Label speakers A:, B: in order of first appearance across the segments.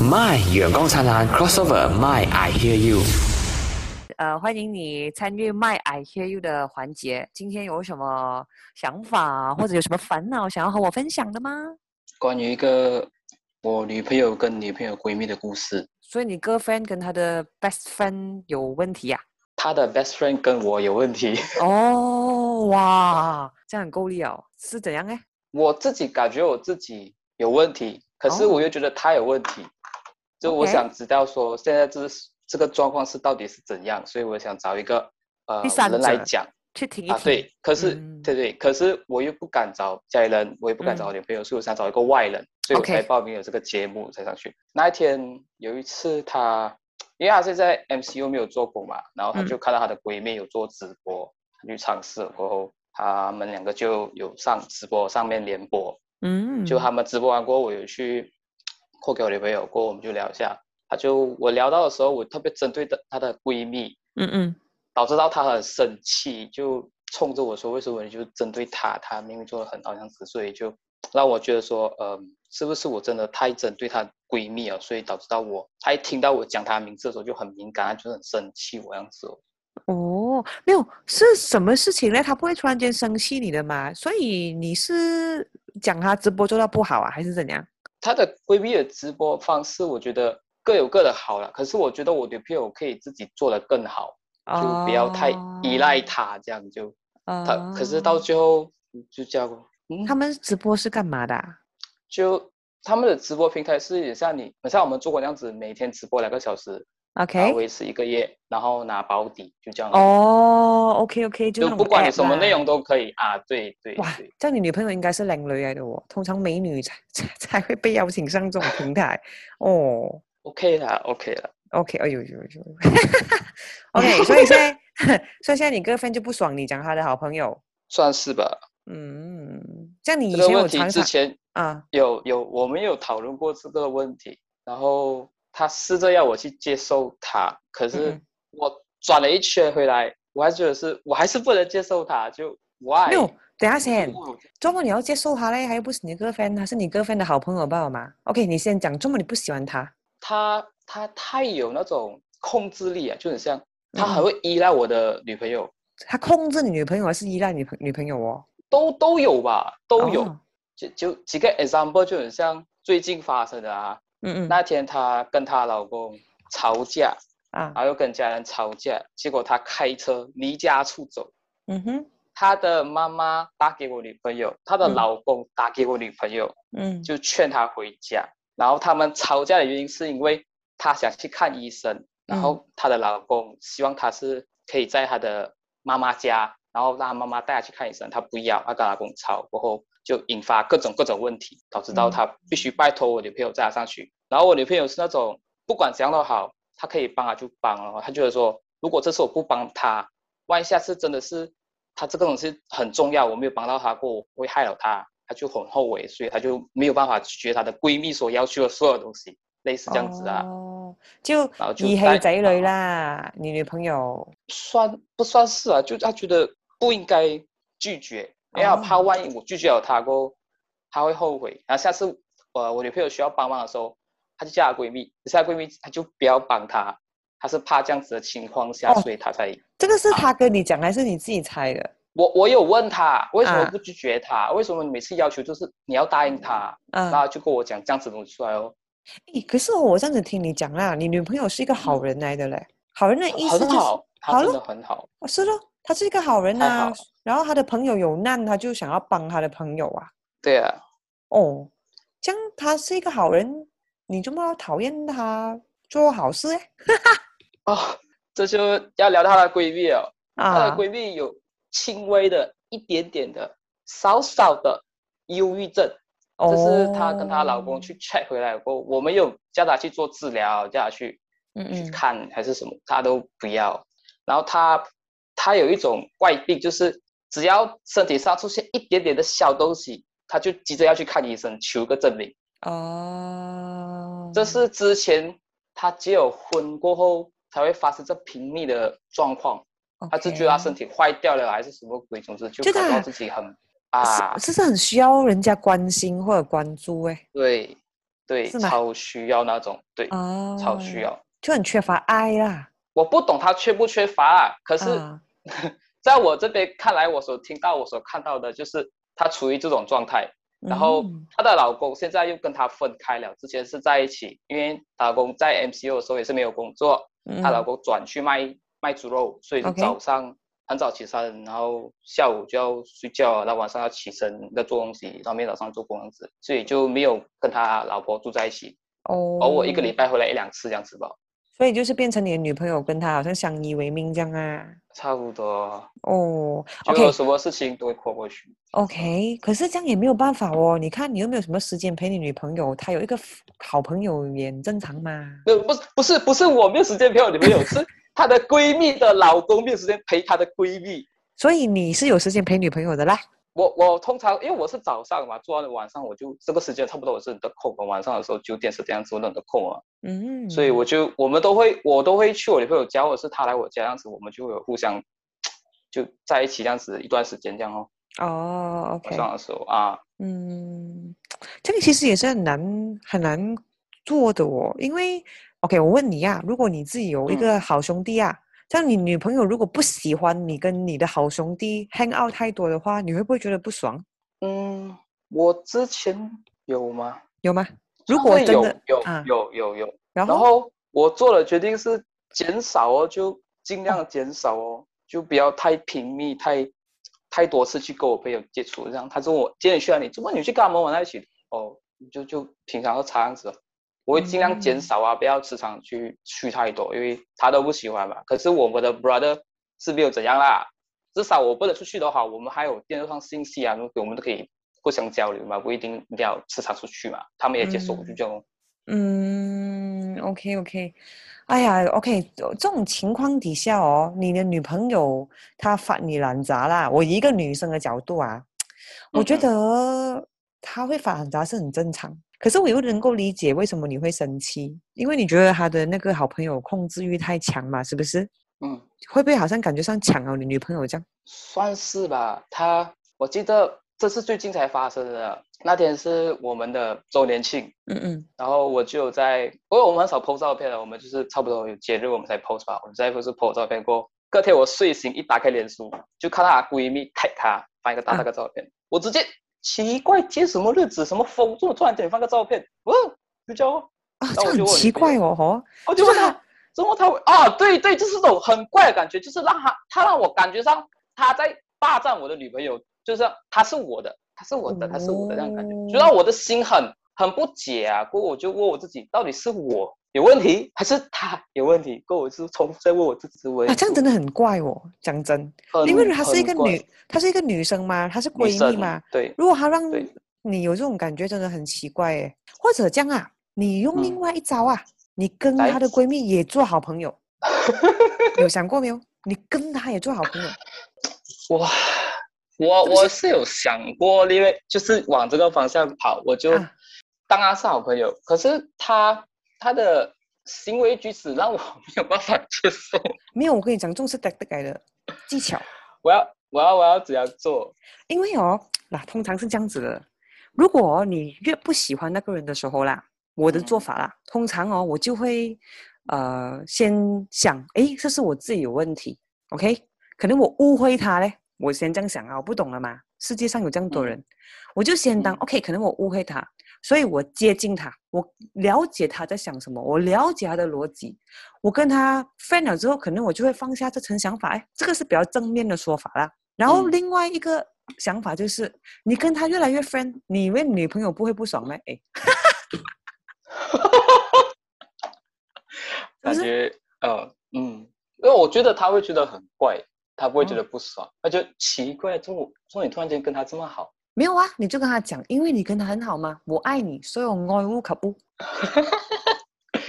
A: My 远光灿烂 crossover My I hear you。
B: 呃，欢迎你参与 My I Hear You 的环节。今天有什么想法或者有什么烦恼想要和我分享的吗？
C: 关于一个我女朋友跟女朋友闺蜜的故事。
B: 所以你 girlfriend 跟她的 best friend 有问题呀、
C: 她的 best friend 跟我有问题，
B: 哦，哇，这样很够力哦。是怎样哎？
C: 我自己感觉我自己有问题，可是
B: 哦
C: 我又觉得她有问题，就我想知道说现在这是这个状况是到底是怎样，所以我想找一个呃人来讲
B: 去听一听。，
C: 啊对，可是、
B: 嗯。
C: 对对，可是我又不敢找家里人，我也不敢找我女朋友，所以我想找一个外人，所以我才报名有这个节目才上去。那一天有一次她，因为她现在 MCU 没有做过嘛，然后她
B: 嗯。
C: 就看到她的闺蜜有做直播，她去尝试了过后，他们两个就有上直播上面联播，
B: 嗯，
C: 就他们直播完过后，我有去扩给我女朋友，过后我们就聊一下。她就我聊到的时候，我特别针对的她的闺蜜，
B: 嗯嗯，
C: 导致到她很生气，就冲着我说：“为什么你就针对她？她明明做的很好样子。”所以就让我觉得说，呃，是不是我真的太针对她闺蜜了？所以导致到我，她一听到我讲她名字的时候就很敏感，她就很生气我样子哦。
B: 哦，没有是什么事情呢？她不会突然间生气你的嘛？所以你是讲她直播做到不好啊，还是怎样？
C: 她的闺蜜的直播方式，我觉得各有各的好了。可是我觉得我女朋友可以自己做的更好。就不要太依赖他，这样就
B: 哦。
C: 他。可是到最后就这样，嗯，
B: 他们直播是干嘛的啊、
C: 就他们的直播平台是也像你，像我们做过那样子，每天直播两个小时，
B: OK，
C: 维持一个月，然后拿保底，就这样。，
B: 哦，OK OK，就
C: 就不管你什么内容都可以啊，对对
B: 哇
C: 对，，
B: 这样你女朋友应该是靓女来的哦，通常美女才才才会被邀请上这种平台哦。
C: ，OK 啦，OK 啦。
B: OK，哎呦呦呦，OK，所以现在，所以现在你 girlfriend 就不爽你讲他的好朋友，
C: 算是吧。
B: 嗯，这样你以前有常常
C: 之前
B: 啊，
C: 有有我们有讨论过这个问题，然后他试着要我去接受他，可是
B: 嗯
C: 我转了一圈回来，我还觉得是我还是不能接受他，就 why？
B: 没有，等下先，
C: 我
B: 周末你要接受他嘞，他又不是你的 girlfriend，他是你 girlfriend 的好朋友罢了嘛？OK，你先讲，周末你不喜欢他，
C: 他他太有那种控制力啊，就很像他
B: 嗯
C: 很会依赖我的女朋友，
B: 他控制你女朋友还是依赖女朋女朋友哦？
C: 都都有吧，都有。
B: 哦
C: 就就几个 example 就很像最近发生的啊，
B: 嗯嗯，
C: 那天她跟她老公吵架，
B: 啊，
C: 然后又跟家人吵架，结果她开车离家出走。
B: 嗯哼，
C: 她的妈妈打给我女朋友，她的
B: 嗯。
C: 老公打给我女朋友，
B: 嗯，
C: 就劝她回家。然后他们吵架的原因是因为她想去看医生，然
B: 嗯
C: 后她的老公希望她是可以在她的妈妈家，然后让她妈妈带她去看医生，她不要，她跟她老公吵过后就引发各种各种问题，导致到
B: 嗯
C: 她必须拜托我女朋友载他上去。然后我女朋友是那种不管怎样都好，她可以帮她就帮了，她觉得说如果这次我不帮她，万一下次真的是她这个东西很重要，我没有帮到她过，我会害了她，她就很后悔，所以她就没有办法拒绝她的闺蜜所要求的所有东西，类似这样子啊。
B: 哦，就
C: 然后就
B: 義氣
C: 帶
B: 仔女
C: 啊
B: 啦，你女朋友，
C: 算不算是啊？就她觉得不应该拒绝，因为她怕
B: 哦
C: 万一我拒绝了她过后，她会后悔。然后下次呃我女朋友需要帮忙的时候，她就叫她闺蜜，可是她闺蜜她就不要帮她，她是怕这样子的情况下，
B: 哦
C: 所以她才
B: 这个是她跟你讲还是你自己猜的？
C: 我我有问她为什么
B: 啊
C: 不拒绝她？为什么每次要求就是你要答应她？
B: 啊
C: 然，后就跟我讲这样子的东西出来哦，
B: 诶可是我这样子听你讲啦，你女朋友是一个好人来的嘞，好人的意思就是
C: 很好，她真的很好。
B: 我是咯，她是一个好人
C: 太
B: 呐、
C: 好
B: 然后她的朋友有难，她就想要帮她的朋友啊。
C: 对啊，
B: 哦，这样她是一个好人，你这么讨厌她做好事哎？
C: 哦，这就要聊到她的闺蜜了。她的
B: 啊，
C: 闺蜜有轻微的一点点的少少的忧郁症，这是她跟她老公去 check 回来过后，我们有叫她去做治疗，叫她去去
B: 嗯嗯
C: 看还是什么，她都不要。然后她她有一种怪病，就是只要身体上出现一点点的小东西，他就急着要去看医生求个证明。
B: 哦，
C: 这是之前他结有婚过后才会发生这频密的状况。他就觉得他身
B: 体
C: 体坏掉了，还是什么鬼，总之就
B: 就他
C: 搞到自己很啊，
B: 这是很需要人家关心或者关注哎。
C: 对，对，超需要那种，对，
B: 哦，
C: 超需，要。
B: 就很缺乏爱啦。
C: 我不懂他缺不缺乏啊，可是
B: 啊
C: 在我这边看来，我所听到、我所看到的就是她处于这种状态。然后
B: 嗯
C: 她的老公现在又跟她分开了，之前是在一起，因为她老公在 MCO 的时候也是没有工作，她老
B: 嗯
C: 公转去卖卖猪肉，所以早上很早起身，然后下午就要睡觉，然后晚上要起身要做东西，然后明天早上做工这样子，所以就没有跟他老婆住在一起，
B: 哦，
C: 偶尔一个礼拜回来一两次这样子吧，
B: 所以就是变成你的女朋友跟他好像相依为命这样啊。
C: 差不多。
B: 哦
C: 就
B: ，OK
C: 有什么事情都会跨过去。
B: OK，可是这样也没有办法哦。你看你又没有什么时间陪你女朋友，她有一个好朋友也正常嘛。
C: 那，不是不是不是我没有时间陪我女朋友，是她的闺蜜的老公没有时间陪她的闺蜜。
B: 所以你是有时间陪女朋友的啦。
C: 我我通常因为我是早上嘛，做完了晚上我就这个时间差不多我是很得空嘛，晚上的时候九点十点这样子我都很得空啊，
B: 嗯，
C: 所以我就我们都会我都会去我女朋友家，或者是她来我家这样子，我们就有互相就在一起这样子一段时间这样哦，
B: 哦
C: 晚
B: ，OK，
C: 上的时候啊，
B: 嗯，这个其实也是很难很难做的哦，因为 OK，我问你呀、如果你自己有一
C: 嗯。
B: 个好兄弟啊，这样你女朋友如果不喜欢你跟你的好兄弟 hang out 太多的话，你会不会觉得不爽？
C: 嗯，我之前有吗？
B: 有吗？如果真的
C: 有
B: 啊，
C: 有有有，
B: 然
C: 然
B: 后
C: 后我做的决定是减少哦，就尽量减少哦，就不要太频密、太太多次去跟我朋友接触。这样，他说我今天去哪里，怎么你去跟他们玩在一起？哦，就就平常都这样子哦，我会尽量减
B: 嗯
C: 少啊，不要时常去去太多，因为他都不喜欢嘛。可是我们的 brother 是没有怎样啦，至少我不能出去的话，我们还有电视上信息啊，我们都可以互相交流嘛，不一定一定要时常出去嘛，他们也接受，
B: 嗯
C: 就这样哦。
B: 嗯，OK OK，哎呀，OK，这这种情况底下哦，你的女朋友她发你懒杂啦，我一个女生的角度啊，我觉得她会发懒杂是很正常，可是我又能够理解为什么你会生气，因为你觉得他的那个好朋友控制欲太强嘛，是不是？
C: 嗯，
B: 会不会好像感觉上抢了你女朋友这样？
C: 算是吧。他我记得这是最近才发生的，那天是我们的周年庆，
B: 嗯嗯
C: 然后我就有在，因为我们很少 PO 照片的，我们就是差不多有节日我们才 PO 吧，我们在不是 PO 照片过。隔天我睡醒一打开脸书，就看到她闺蜜 tag 她发一个大
B: 啊
C: 大个照片，我直接奇怪，接什么日子，什么风，怎么突然间放个照片？哦，就这样哦，
B: 啊，
C: 那我就问
B: 这样很奇怪哦，哦，
C: 我就问他，怎么他会啊？对对，就是这种很怪的感觉，就是让他他让我感觉上他在霸占我的女朋友，就是让他是我的，他是我的，他是我的那种感觉，就让我的心很很不解啊。过后我就问我自己，到底是我有问题，还是他有问题？跟我是重复在问我自己问
B: 啊，这样真的很怪哦，讲真。
C: 很
B: 因为她是一个女，她是一个女生嘛，她是闺蜜
C: 女生
B: 嘛。
C: 对，
B: 如果她让你有这种感觉，真的很奇怪诶。或者这样啊，你用另
C: 嗯
B: 外一招啊，你跟她的闺蜜也做好朋友，有想过没有？你跟她也做好朋友，
C: 哇，我我是有想过，因为就是往这个方向跑，我就
B: 啊
C: 当他是好朋友。可是他他的行为举止让我没有办法接受。
B: 没有，我跟你讲，这种是得得改的技巧。
C: 我要我要我要怎样做？
B: 因为哦，那通常是这样子的，如果你越不喜欢那个人的时候啦，我的做
C: 嗯
B: 法啦，通常哦，我就会呃先想，诶，这是我自己有问题，OK？可能我误会他嘞，我先这样想啊，我不懂了嘛，世界上有这样多
C: 嗯
B: 人，我就先当
C: 嗯
B: OK，可能我误会他，所以我接近他，我了解他在想什么，我了解他的逻辑，我跟他 friend 了之后，可能我就会放下这层想法，哎，这个是比较正面的说法啦。然后
C: 嗯
B: 另外一个想法就是，你跟他越来越 friend，你以为女朋友不会不爽吗？哎，哈哈哈
C: 感觉呃嗯，因为我觉得他会觉得很怪，他不会觉
B: 哦
C: 得不爽，他就奇怪，这么说你突然间跟他这么好，
B: 没有啊，你就跟他讲，因为你跟他很好嘛，我爱你，所以我爱屋可不。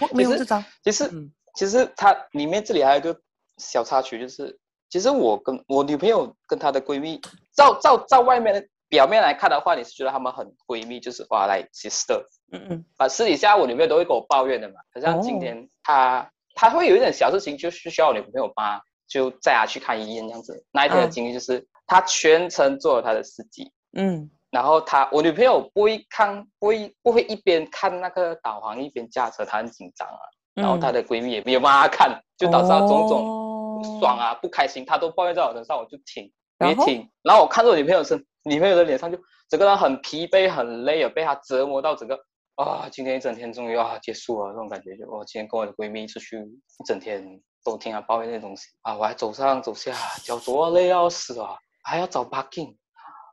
B: 我没有这招，
C: 其实、
B: 嗯
C: 其实它里面这里还有一个小插曲，就是其实我跟我女朋友跟她的闺蜜，照照照外面的表面来看的话，你是觉得她们很闺蜜，就是哇来 sister，
B: 嗯嗯
C: 啊私底下我女朋友都会跟我抱怨的嘛。好像今
B: 哦
C: 天她她会有一点小事情，就是需要我女朋友帮她，就载她去看医院这样子。那一天的
B: 啊
C: 经历就是她全程做了她的司机，
B: 嗯
C: 然后她我女朋友不会看，不会不会一边看那个导航一边驾车，她很紧张啊。然后她的闺蜜也没有帮她看，就导致她种种爽啊、不开心，她都抱怨在我身上，我就听，
B: 然后
C: 没听。然后我看着我女朋友身，女朋友的脸上就整个人很疲惫、很累啊，被她折磨到整个啊，今天一整天终于啊结束了，这种感觉就我今天跟我的闺蜜出去一整天都听她抱怨那些东西啊，我还走上走下，脚多累要死啊，还要找 parking，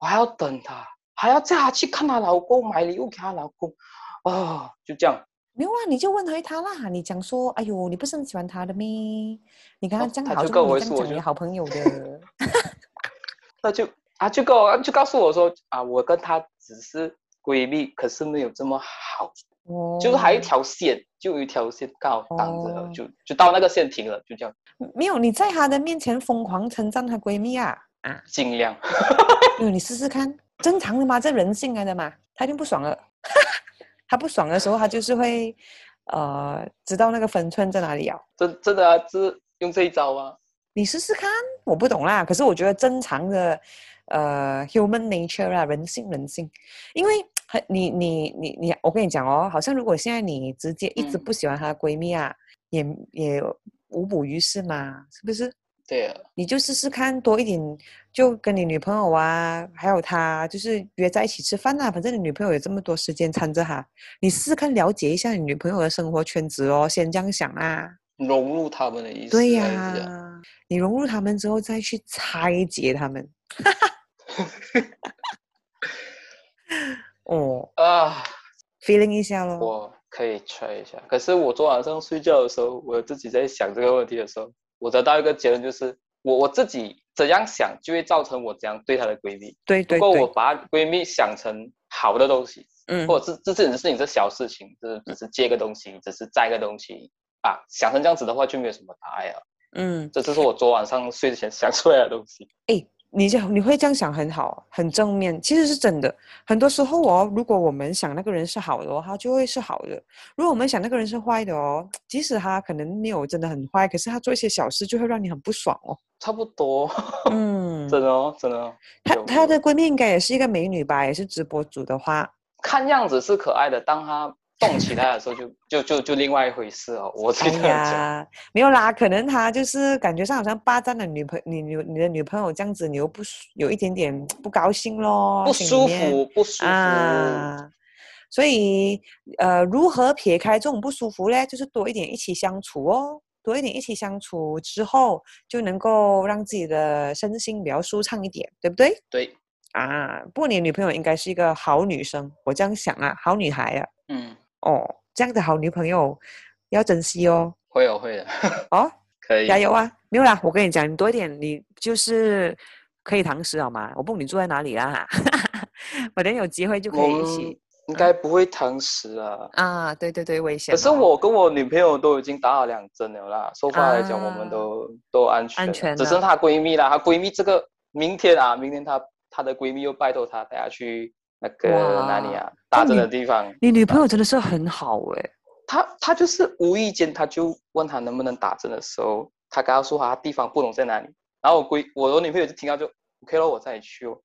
C: 我还要等他，还要叫他去看她老公买礼物给她老公，啊，就这样。
B: 没有啊，你就问回他啦。你讲说，哎呦，你不是很喜欢他的咩？你跟他
C: 哦
B: 这样好，
C: 他就跟我说
B: 你好朋友的。
C: 那就啊就跟我就告诉我说啊，我跟她只是闺蜜，可是没有这么好，
B: 哦，
C: 就是还有一条线，就有一条线刚好挡着了，
B: 哦
C: 就就到那个线停了，就这样，
B: 没有你在她的面前疯狂称赞她闺蜜啊啊！
C: 尽量。
B: 没有，你试试看，正常的嘛，这人性来的嘛，他一定不爽了。他不爽的时候，他就是会呃知道那个分寸在哪里啊。
C: 真真的啊，是用这一招吗？
B: 你试试看，我不懂啦。可是我觉得正常的，呃，human nature 啊，人性人性，因为很 你你你你，我跟你讲哦，好像如果现在你直接一直
C: 嗯
B: 不喜欢她的闺蜜啊，也也无补于事嘛，是不是？
C: 对啊，
B: 你就试试看多一点，就跟你女朋友啊，还有她，就是约在一起吃饭啊。反正你女朋友有这么多时间掺着哈，你试试看了解一下你女朋友的生活圈子哦，先这样想啊。
C: 融入他们的意思。
B: 对呀、
C: 还是这样
B: 你融入他们之后再去拆解他们。哦
C: 啊
B: ，，feeling 一下咯。
C: 我可以 try 一下。可是我昨晚上睡觉的时候，我自己在想这个问题的时候，我得到一个结论，就是我我自己怎样想，就会造成我怎样对她的闺蜜。
B: 对对
C: 不过我，把闺蜜想成好的东西，
B: 嗯，
C: 或者是这这只是你这小事情，就是只是借个东西，只是摘个东西啊，想成这样子的话，就没有什么大碍了。
B: 嗯，
C: 这就是我昨晚上睡之前想出来的东西。
B: 哎，你就你会这样想很好，很正面，其实是真的。很多时候哦，如果我们想那个人是好的哦，他就会是好的；如果我们想那个人是坏的哦，即使他可能没有真的很坏，可是他做一些小事就会让你很不爽哦。
C: 差不多，
B: 嗯，
C: 真的哦，真的哦。
B: 她她的闺蜜应该也是一个美女吧，也是直播主的话，
C: 看样子是可爱的，当她动起来的时候就，就就就另外一回事哦。我
B: 哎
C: 这样讲，
B: 呀，没有啦，可能他就是感觉上好像霸占了女朋你女你的女朋友这样子，你又不舒有一点点不高兴咯，
C: 不舒服，不舒服。
B: 啊。所以呃，如何撇开这种不舒服嘞？就是多一点一起相处哦，多一点一起相处之后，就能够让自己的身心比较舒畅一点，对不对？
C: 对，
B: 啊，不过你女朋友应该是一个好女生，我这样想啊，好女孩啊，
C: 嗯，
B: 哦，这样的好女朋友要珍惜哦，
C: 会有会的，
B: 哦，
C: 可以。
B: 加油啊！没有啦，我跟你讲，你多一点，你就是可以堂食好吗？我不懂你住在哪里啦哈，我等有机会就可以一起
C: 应该不会堂食啊。
B: 啊，对对对，危险哦。
C: 可是我跟我女朋友都已经打了两针了啦，说话来讲，我们都、都安全
B: 安全
C: 只剩她闺蜜啦。她闺蜜这个明天啊，明天她她的闺蜜又拜托她带她去那个哪里啊打针的地方。
B: 你女朋友真的是很好哎，
C: 她她就是无意间，她就问她能不能打针的时候，她跟她说她地方不懂在哪里，然后我闺我的女朋友就听到就 OK 了，我带你去哦。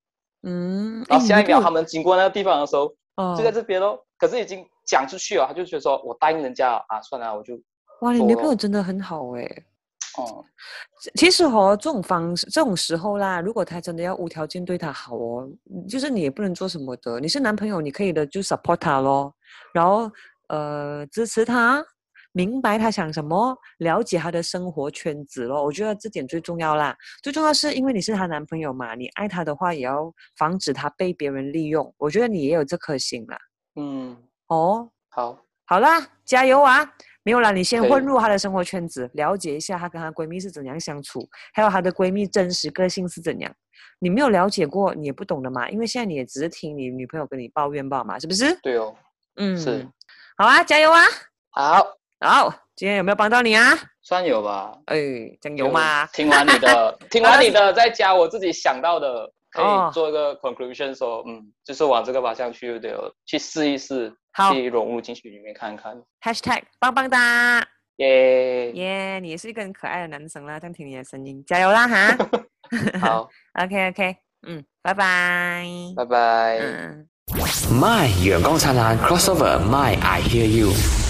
B: 嗯，
C: 然后下一秒他
B: 他
C: 们经过那个地方的时候，
B: 哦
C: 就在这边咯。可是已经讲出去了，他就觉得说我答应人家了啊，算了，我就
B: 哇，你女朋友真的很好哎。
C: 哦。
B: 其实哦，这种方式，这种时候啦，如果他真的要无条件对他好哦，嗯就是你也不能做什么的。你是男朋友，你可以的就 support 他咯，然后呃支持他，明白他想什么，了解他的生活圈子咯。我觉得这点最重要啦。最重要是因为你是她男朋友嘛，你爱他的话，也要防止他被别人利用。我觉得你也有这颗心啦。
C: 嗯，
B: 哦，
C: 好，
B: 好啦，加油啊！没有啦，你先混入她的生活圈子，了解一下她跟她闺蜜是怎样相处，还有她的闺蜜真实个性是怎样。你没有了解过，你也不懂的嘛。因为现在你也只是听你女朋友跟你抱怨吧嘛，是不是？
C: 对哦，
B: 嗯，
C: 是。
B: 好啊，加油啊！
C: 好，
B: 好，今天有没有帮到你啊？
C: 算有吧。
B: 哎，加油嘛！
C: 听完你的，听完你的，再加我自己想到的，可
B: 哦
C: 以做一个 conclusion，说，嗯，就是往这个方向去的，去试一试，
B: 好
C: 去融入进去里面看看。
B: #hashtag 棒棒哒！
C: 耶，
B: 耶，你也是一个很可爱的男生啦，这样听你的声音，加油啦哈
C: 好
B: ，！OK OK，嗯，拜拜。
C: 拜拜。
B: 嗯。
A: My 阳光灿烂 crossover My I hear you。